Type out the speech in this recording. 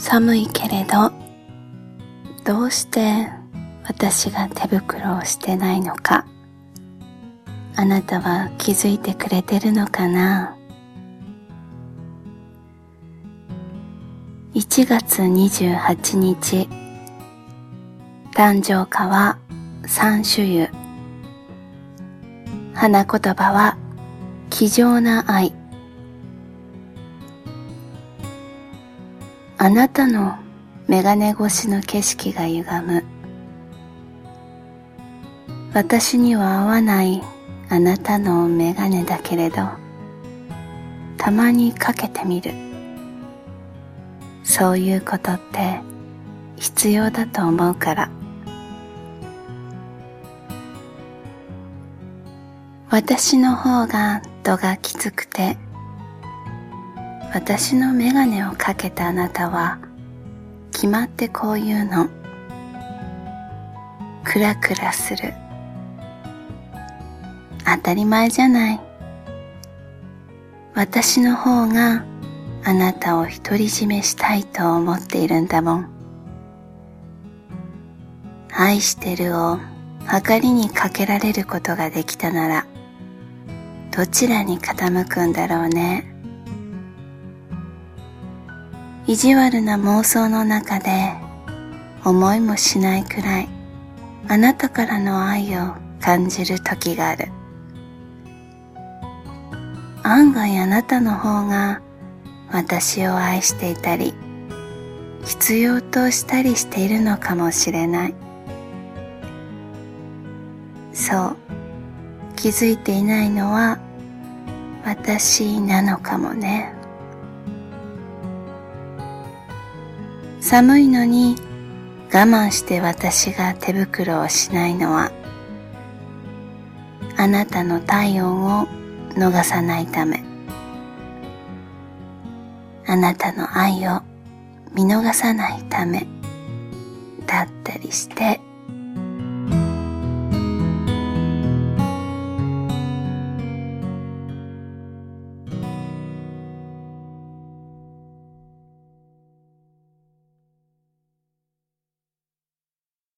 寒いけれどどうして私が手袋をしてないのかあなたは気づいてくれてるのかな？1月28日誕生花は三種油花言葉は気丈な愛。あなたのメガネ越しの景色が歪む。私には合わないあなたのメガネだけれどたまにかけてみる。そういうことって必要だと思うから。私の方が度がきつくて私のメガネをかけたあなたは決まってこういうの。クラクラする。当たり前じゃない。私の方があなたを独り占めしたいと思っているんだもん。愛してるを計りにかけられることができたならどちらに傾くんだろうね。意地悪な妄想の中で思いもしないくらいあなたからの愛を感じる時がある。案外あなたの方が私を愛していたり必要としたりしているのかもしれない。そう気づいていないのは私なのかもね。寒いのに我慢して私が手袋をしないのはあなたの体温を逃さないため。あなたの愛を見逃さないためだったりして